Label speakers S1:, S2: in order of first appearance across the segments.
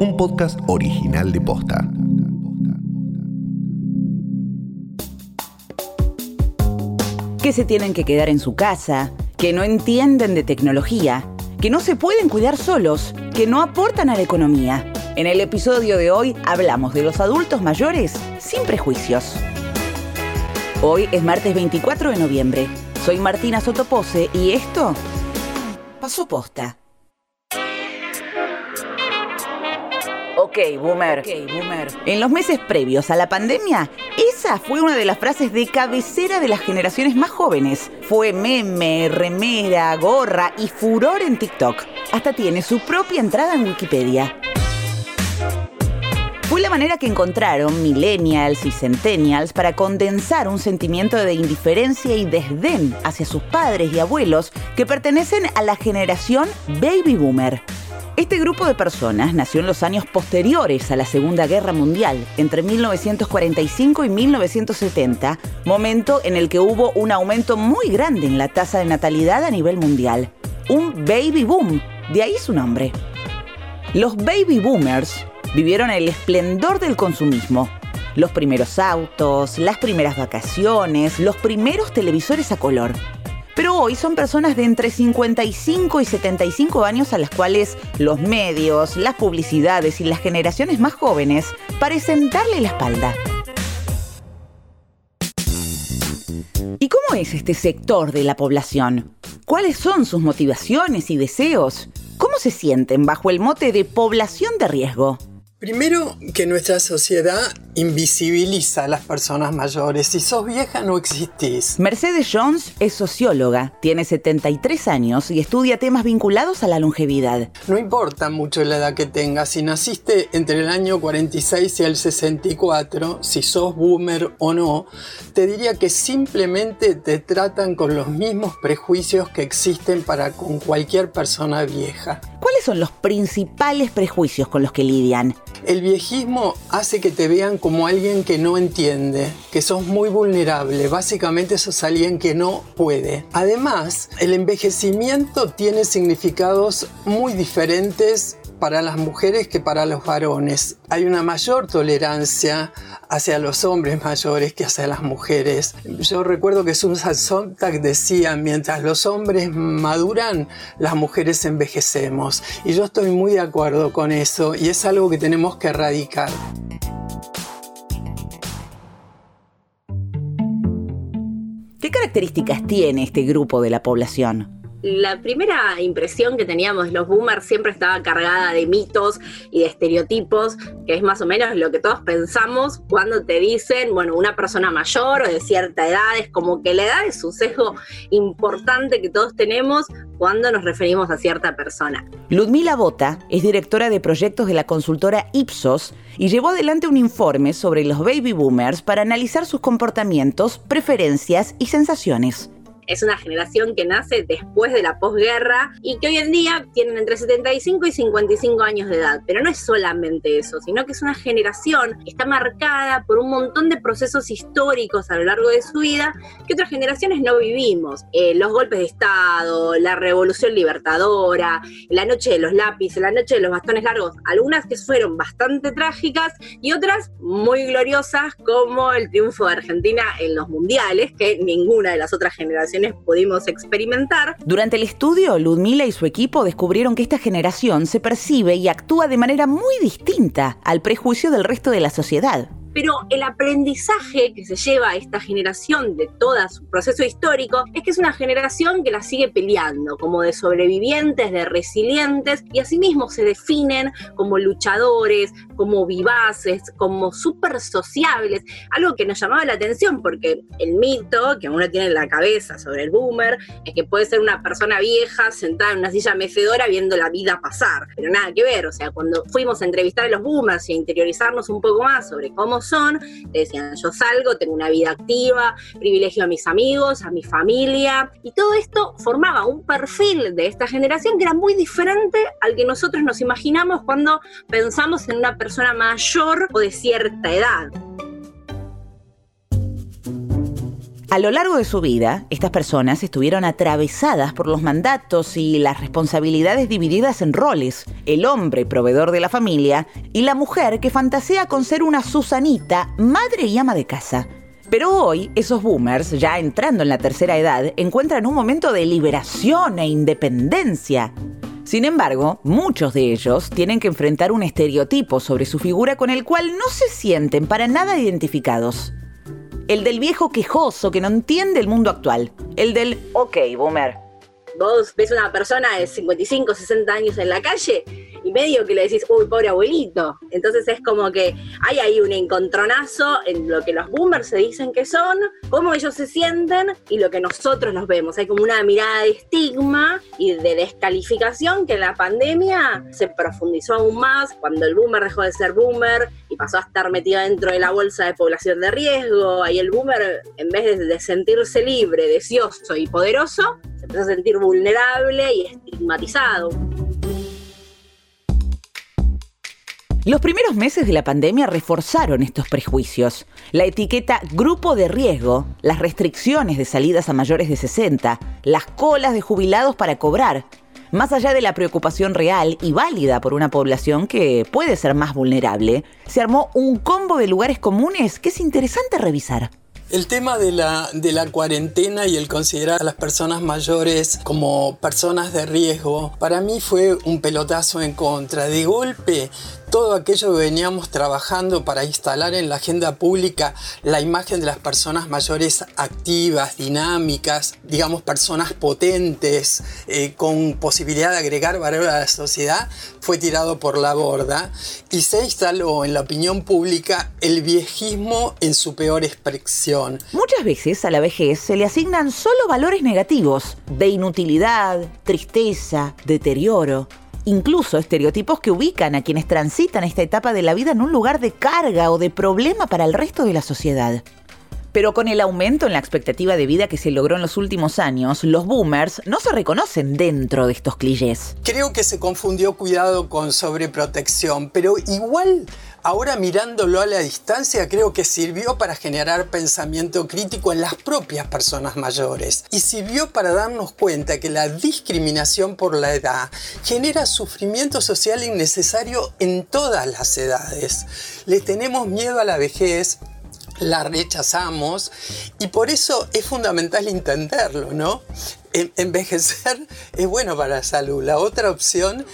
S1: un podcast original de Posta.
S2: Que se tienen que quedar en su casa, que no entienden de tecnología, que no se pueden cuidar solos, que no aportan a la economía. En el episodio de hoy hablamos de los adultos mayores sin prejuicios. Hoy es martes 24 de noviembre. Soy Martina Sotopose y esto pasó posta. Ok, boomer. boomer. En los meses previos a la pandemia, esa fue una de las frases de cabecera de las generaciones más jóvenes. Fue meme, remera, gorra y furor en TikTok. Hasta tiene su propia entrada en Wikipedia. Fue la manera que encontraron millennials y centennials para condensar un sentimiento de indiferencia y desdén hacia sus padres y abuelos que pertenecen a la generación baby boomer. Este grupo de personas nació en los años posteriores a la Segunda Guerra Mundial, entre 1945 y 1970, momento en el que hubo un aumento muy grande en la tasa de natalidad a nivel mundial. Un baby boom, de ahí su nombre. Los baby boomers vivieron el esplendor del consumismo. Los primeros autos, las primeras vacaciones, los primeros televisores a color pero hoy son personas de entre 55 y 75 años a las cuales los medios, las publicidades y las generaciones más jóvenes parecen darle la espalda. ¿Y cómo es este sector de la población? ¿Cuáles son sus motivaciones y deseos? ¿Cómo se sienten bajo el mote de población de riesgo?
S3: Primero que nuestra sociedad invisibiliza a las personas mayores. Si sos vieja no existís.
S2: Mercedes Jones es socióloga, tiene 73 años y estudia temas vinculados a la longevidad.
S3: No importa mucho la edad que tengas, si naciste entre el año 46 y el 64, si sos boomer o no, te diría que simplemente te tratan con los mismos prejuicios que existen para con cualquier persona vieja.
S2: ¿Cuáles son los principales prejuicios con los que lidian?
S3: El viejismo hace que te vean como alguien que no entiende, que sos muy vulnerable, básicamente sos alguien que no puede. Además, el envejecimiento tiene significados muy diferentes para las mujeres que para los varones. Hay una mayor tolerancia hacia los hombres mayores que hacia las mujeres. Yo recuerdo que Susan Sontag decía, mientras los hombres maduran, las mujeres envejecemos. Y yo estoy muy de acuerdo con eso y es algo que tenemos que erradicar.
S2: ¿Qué características tiene este grupo de la población?
S4: La primera impresión que teníamos de los boomers siempre estaba cargada de mitos y de estereotipos, que es más o menos lo que todos pensamos cuando te dicen, bueno, una persona mayor o de cierta edad, es como que la edad es un sesgo importante que todos tenemos cuando nos referimos a cierta persona.
S2: Ludmila Bota es directora de proyectos de la consultora Ipsos y llevó adelante un informe sobre los baby boomers para analizar sus comportamientos, preferencias y sensaciones
S4: es una generación que nace después de la posguerra y que hoy en día tienen entre 75 y 55 años de edad. Pero no es solamente eso, sino que es una generación que está marcada por un montón de procesos históricos a lo largo de su vida que otras generaciones no vivimos. Eh, los golpes de Estado, la revolución libertadora, la noche de los lápices, la noche de los bastones largos, algunas que fueron bastante trágicas y otras muy gloriosas como el triunfo de Argentina en los mundiales, que ninguna de las otras generaciones pudimos experimentar.
S2: Durante el estudio, Ludmila y su equipo descubrieron que esta generación se percibe y actúa de manera muy distinta al prejuicio del resto de la sociedad.
S4: Pero el aprendizaje que se lleva a esta generación de todo su proceso histórico es que es una generación que la sigue peleando, como de sobrevivientes, de resilientes, y asimismo se definen como luchadores, como vivaces, como súper sociables, algo que nos llamaba la atención porque el mito que uno tiene en la cabeza sobre el boomer es que puede ser una persona vieja sentada en una silla mecedora viendo la vida pasar, pero nada que ver, o sea, cuando fuimos a entrevistar a los boomers y a interiorizarnos un poco más sobre cómo son, decían, yo salgo, tengo una vida activa, privilegio a mis amigos, a mi familia, y todo esto formaba un perfil de esta generación que era muy diferente al que nosotros nos imaginamos cuando pensamos en una persona mayor o de cierta edad.
S2: A lo largo de su vida, estas personas estuvieron atravesadas por los mandatos y las responsabilidades divididas en roles. El hombre, proveedor de la familia, y la mujer que fantasea con ser una Susanita, madre y ama de casa. Pero hoy, esos boomers, ya entrando en la tercera edad, encuentran un momento de liberación e independencia. Sin embargo, muchos de ellos tienen que enfrentar un estereotipo sobre su figura con el cual no se sienten para nada identificados. El del viejo quejoso que no entiende el mundo actual. El del, ok, boomer.
S4: Vos ves una persona de 55, 60 años en la calle y medio que le decís, uy, pobre abuelito. Entonces es como que hay ahí un encontronazo en lo que los boomers se dicen que son, cómo ellos se sienten y lo que nosotros los vemos. Hay como una mirada de estigma y de descalificación que en la pandemia se profundizó aún más cuando el boomer dejó de ser boomer y pasó a estar metido dentro de la bolsa de población de riesgo. Ahí el boomer, en vez de sentirse libre, deseoso y poderoso, se empezó a sentir vulnerable y estigmatizado.
S2: Los primeros meses de la pandemia reforzaron estos prejuicios. La etiqueta grupo de riesgo, las restricciones de salidas a mayores de 60, las colas de jubilados para cobrar, más allá de la preocupación real y válida por una población que puede ser más vulnerable, se armó un combo de lugares comunes que es interesante revisar.
S3: El tema de la, de la cuarentena y el considerar a las personas mayores como personas de riesgo, para mí fue un pelotazo en contra. De golpe todo aquello que veníamos trabajando para instalar en la agenda pública la imagen de las personas mayores activas, dinámicas, digamos personas potentes, eh, con posibilidad de agregar valor a la sociedad, fue tirado por la borda y se instaló en la opinión pública el viejismo en su peor expresión.
S2: Muchas veces a la vejez se le asignan solo valores negativos, de inutilidad, tristeza, deterioro incluso estereotipos que ubican a quienes transitan esta etapa de la vida en un lugar de carga o de problema para el resto de la sociedad. Pero con el aumento en la expectativa de vida que se logró en los últimos años, los boomers no se reconocen dentro de estos clichés.
S3: Creo que se confundió cuidado con sobreprotección, pero igual ahora mirándolo a la distancia creo que sirvió para generar pensamiento crítico en las propias personas mayores y sirvió para darnos cuenta que la discriminación por la edad genera sufrimiento social innecesario en todas las edades. Le tenemos miedo a la vejez la rechazamos y por eso es fundamental entenderlo, ¿no? Envejecer es bueno para la salud. La otra opción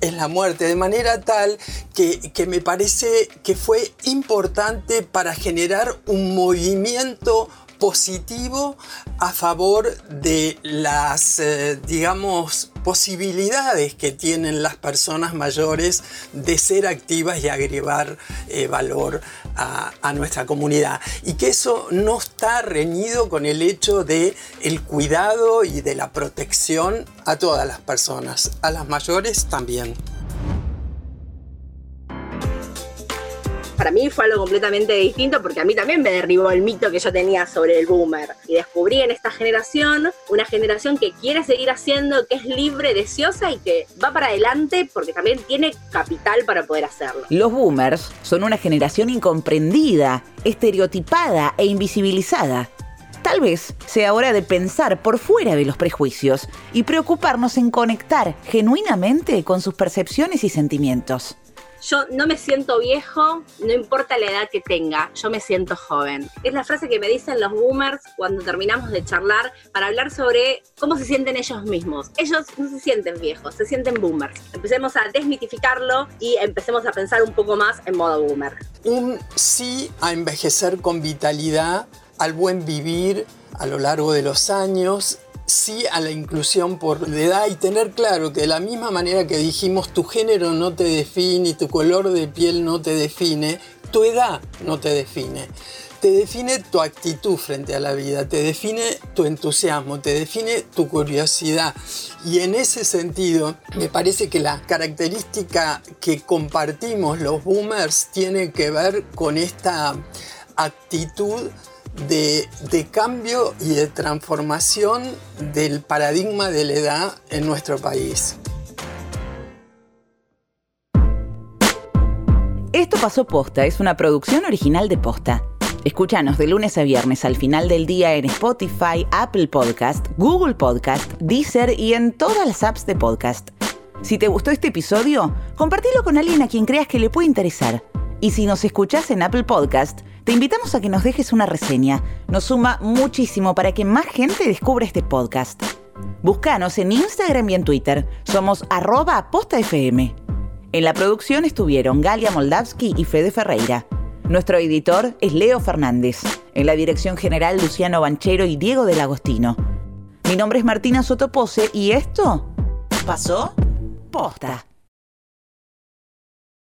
S3: es la muerte, de manera tal que, que me parece que fue importante para generar un movimiento positivo a favor de las, eh, digamos, posibilidades que tienen las personas mayores de ser activas y agregar eh, valor a, a, nuestra comunidad. Y que eso no está reñido con el hecho de el cuidado y de la protección a todas las personas, a las mayores también.
S4: Para mí fue algo completamente distinto porque a mí también me derribó el mito que yo tenía sobre el boomer. Y descubrí en esta generación una generación que quiere seguir haciendo, que es libre, deseosa y que va para adelante porque también tiene capital para poder hacerlo.
S2: Los boomers son una generación incomprendida, estereotipada e invisibilizada. Tal vez sea hora de pensar por fuera de los prejuicios y preocuparnos en conectar genuinamente con sus percepciones y sentimientos
S4: yo no me siento viejo, no importa la edad que tenga, yo me siento joven. Es la frase que me dicen los boomers cuando terminamos de charlar para hablar sobre cómo se sienten ellos mismos. Ellos no se sienten viejos, se sienten boomers. Empecemos a desmitificarlo y empecemos a pensar un poco más en modo boomer.
S3: Un sí a envejecer con vitalidad, al buen vivir a lo largo de los años sí a la inclusión por edad y tener claro que de la misma manera que dijimos tu género no te define tu color de piel no te define, tu edad no te define. Te define tu actitud frente a la vida, te define tu entusiasmo, te define tu curiosidad. Y en ese sentido, me parece que la característica que compartimos los boomers tiene que ver con esta actitud de, cambio y de transformación del paradigma de la edad en nuestro país.
S2: Esto pasó posta, es una producción original de posta. Escúchanos de lunes a viernes al final del día en Spotify, Apple Podcast, Google Podcast, Deezer y en todas las apps de podcast. Si te gustó este episodio, compartilo con alguien a quien creas que le puede interesar. Y si nos escuchás en Apple Podcast, te invitamos a que nos dejes una reseña. Nos suma muchísimo para que más gente descubra este podcast. Búscanos en Instagram y en Twitter. Somos arroba postafm. En la producción estuvieron Galia Moldavsky y Fede Ferreira. Nuestro editor es Leo Fernández. En la dirección general Luciano Banchero y Diego del Agostino. Mi nombre es Martina Sotopose y esto pasó posta.